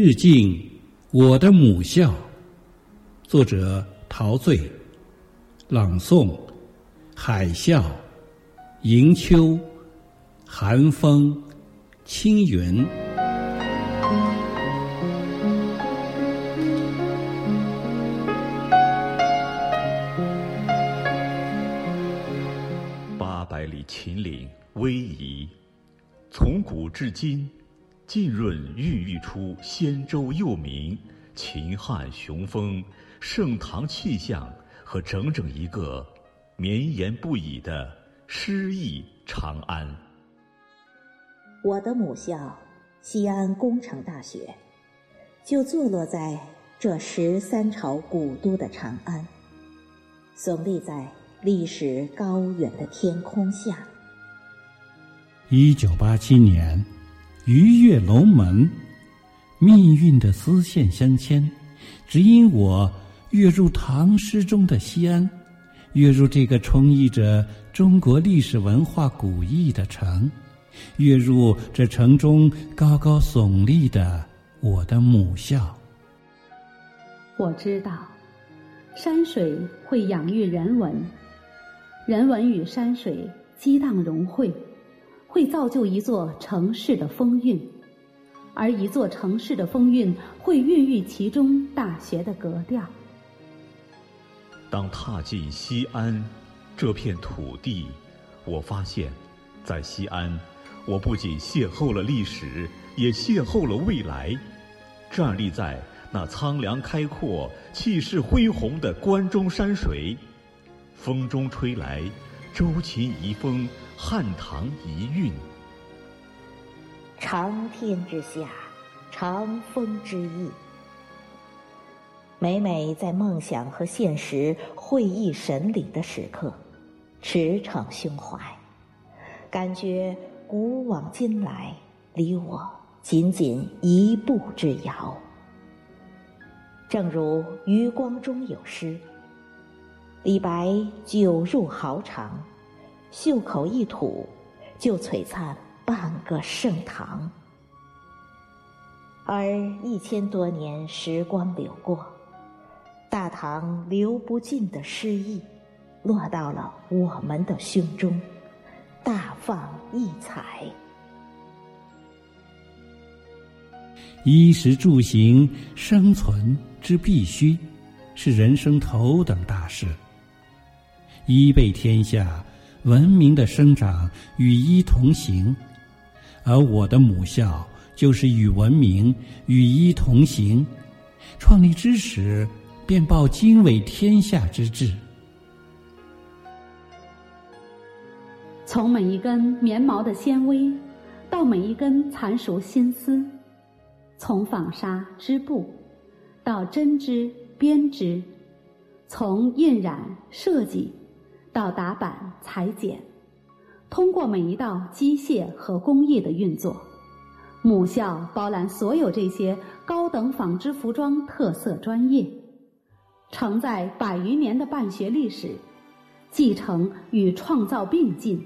致敬我的母校。作者：陶醉。朗诵：海啸、迎秋、寒风、青云。八百里秦岭逶迤，从古至今，浸润孕育出仙州幼名、秦汉雄风、盛唐气象。和整整一个绵延不已的诗意长安。我的母校西安工程大学，就坐落在这十三朝古都的长安，耸立在历史高远的天空下。一九八七年，鱼跃龙门，命运的丝线相牵，只因我。跃入唐诗中的西安，跃入这个充溢着中国历史文化古意的城，跃入这城中高高耸立的我的母校。我知道，山水会养育人文，人文与山水激荡融汇，会造就一座城市的风韵，而一座城市的风韵会孕育其中大学的格调。当踏进西安这片土地，我发现，在西安，我不仅邂逅了历史，也邂逅了未来。站立在那苍凉开阔、气势恢宏的关中山水，风中吹来周秦遗风、汉唐遗韵。长天之下，长风之意。每每在梦想和现实会意神理的时刻，驰骋胸怀，感觉古往今来离我仅仅一步之遥。正如余光中有诗：“李白酒入豪肠，袖口一吐，就璀璨半个盛唐。”而一千多年时光流过。大唐流不尽的诗意，落到了我们的胸中，大放异彩。衣食住行、生存之必须，是人生头等大事。衣被天下，文明的生长与衣同行，而我的母校就是与文明与衣同行。创立之时。便报经纬天下之志。从每一根棉毛的纤维，到每一根蚕熟新丝；从纺纱织布，到针织编织；从印染设计，到打板裁剪，通过每一道机械和工艺的运作，母校包揽所有这些高等纺织服装特色专业。承载百余年的办学历史，继承与创造并进，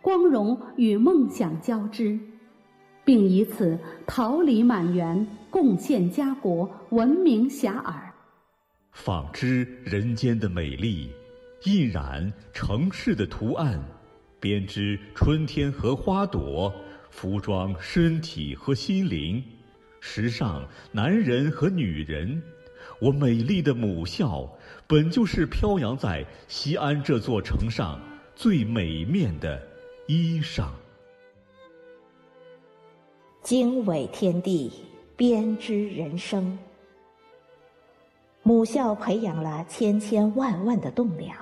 光荣与梦想交织，并以此桃李满园，贡献家国，闻名遐迩。纺织人间的美丽，印染城市的图案，编织春天和花朵，服装身体和心灵，时尚男人和女人。我美丽的母校，本就是飘扬在西安这座城上最美面的衣裳。经纬天地，编织人生。母校培养了千千万万的栋梁，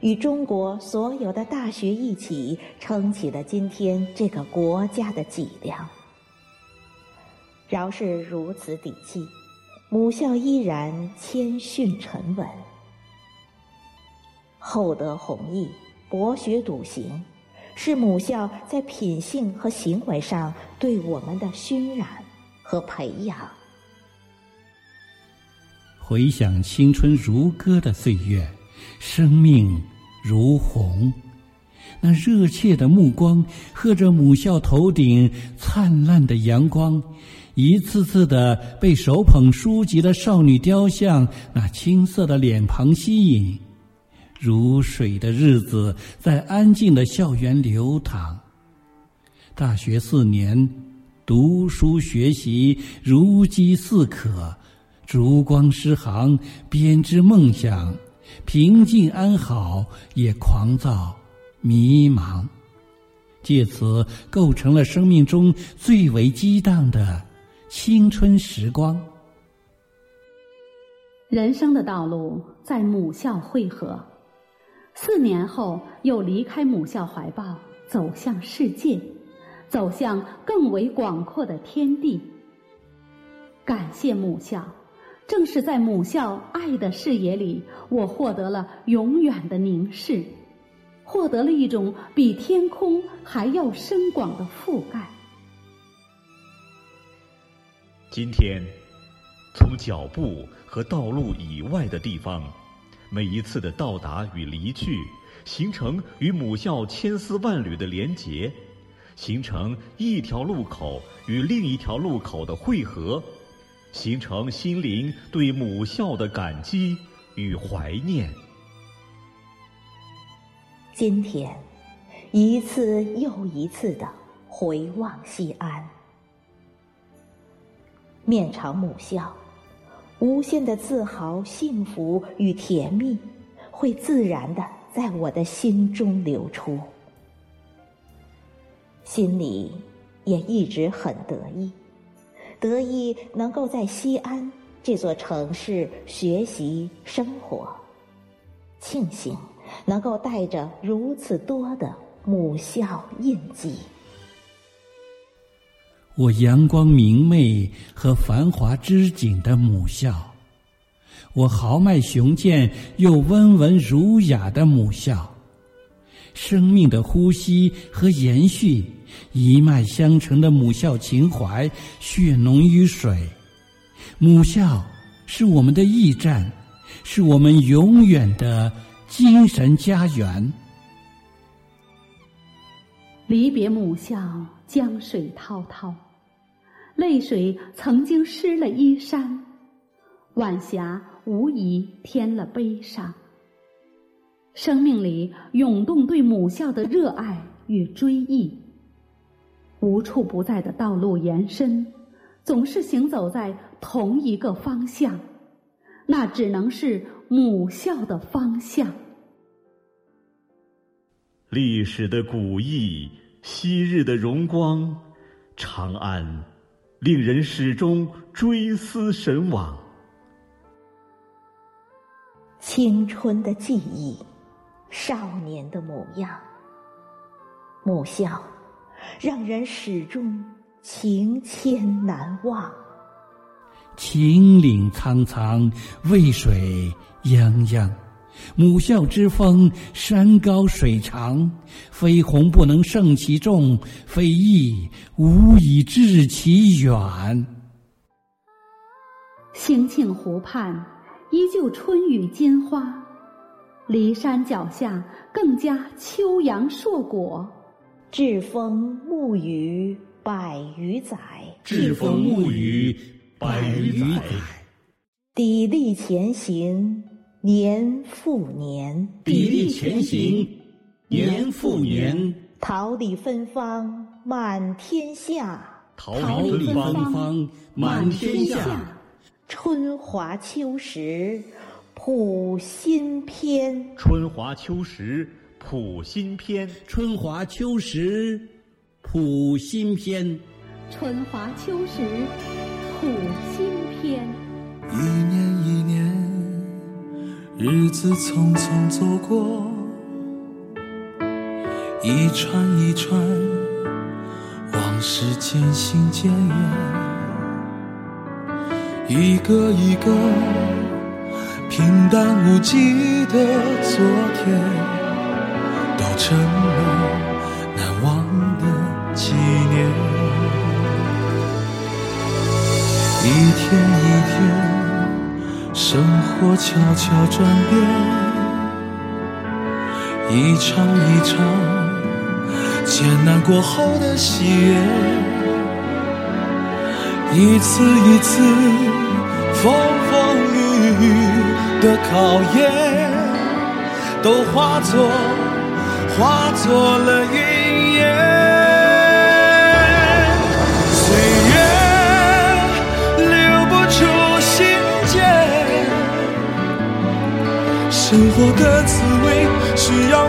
与中国所有的大学一起撑起了今天这个国家的脊梁。饶是如此底气。母校依然谦逊沉稳，厚德弘毅，博学笃行，是母校在品性和行为上对我们的熏染和培养。回想青春如歌的岁月，生命如虹，那热切的目光，和着母校头顶灿烂的阳光。一次次的被手捧书籍的少女雕像那青涩的脸庞吸引，如水的日子在安静的校园流淌。大学四年，读书学习如饥似渴，烛光诗行，编织梦想，平静安好，也狂躁迷茫，借此构成了生命中最为激荡的。青春时光，人生的道路在母校汇合。四年后，又离开母校怀抱，走向世界，走向更为广阔的天地。感谢母校，正是在母校爱的视野里，我获得了永远的凝视，获得了一种比天空还要深广的覆盖。今天，从脚步和道路以外的地方，每一次的到达与离去，形成与母校千丝万缕的连结，形成一条路口与另一条路口的汇合，形成心灵对母校的感激与怀念。今天，一次又一次的回望西安。面朝母校，无限的自豪、幸福与甜蜜，会自然的在我的心中流出。心里也一直很得意，得意能够在西安这座城市学习生活，庆幸能够带着如此多的母校印记。我阳光明媚和繁华之景的母校，我豪迈雄健又温文儒雅的母校，生命的呼吸和延续，一脉相承的母校情怀，血浓于水。母校是我们的驿站，是我们永远的精神家园。离别母校，江水滔滔。泪水曾经湿了衣衫，晚霞无疑添了悲伤。生命里涌动对母校的热爱与追忆，无处不在的道路延伸，总是行走在同一个方向，那只能是母校的方向。历史的古意，昔日的荣光，长安。令人始终追思神往。青春的记忆，少年的模样，母校，让人始终情牵难忘。秦岭苍苍，渭水泱泱。母校之风，山高水长，非鸿不能胜其重，非翼无以致其远。兴庆湖畔，依旧春雨金花；骊山脚下，更加秋阳硕果。栉风沐雨百余载，栉风沐雨百余载，砥砺前行。年复年，砥砺前行；年复年，桃李芬芳满天下，桃李芬芳满天下。春华秋实谱新篇，春华秋实谱新篇，春华秋实谱新篇，春华秋实谱新篇。一年一年。日子匆匆走过，一串一串往事渐行渐远，一个一个平淡无奇的昨天，成了难忘的纪念。一天一天。生活悄悄转变，一场一场艰难过后的喜悦，一次一次风风雨雨的考验，都化作化作了云烟。岁月留不住心间，生活的滋味需要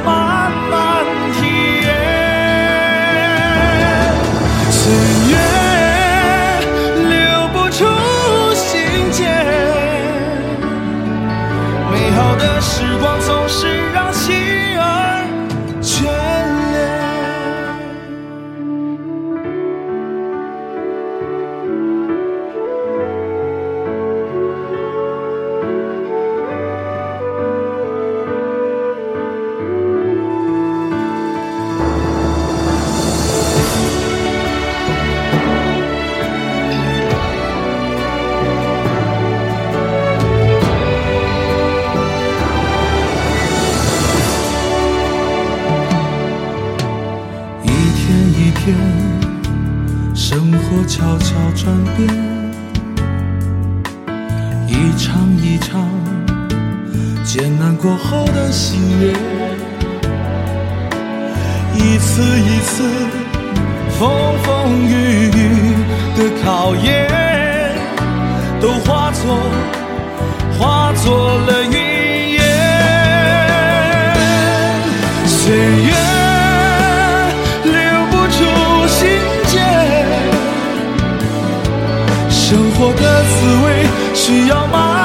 尝一尝艰难过后的喜悦，一次一次风风雨雨的考验，都化作化作了云烟。岁月留不住心间，生活的滋味需要慢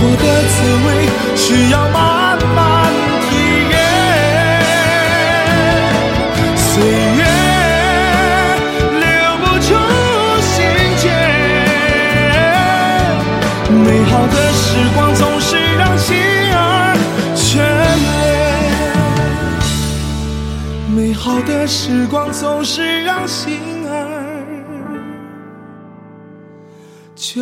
活的滋味需要慢慢体验。岁月留不住心间，美好的时光总是让心儿眷恋。美好的时光总是让心儿眷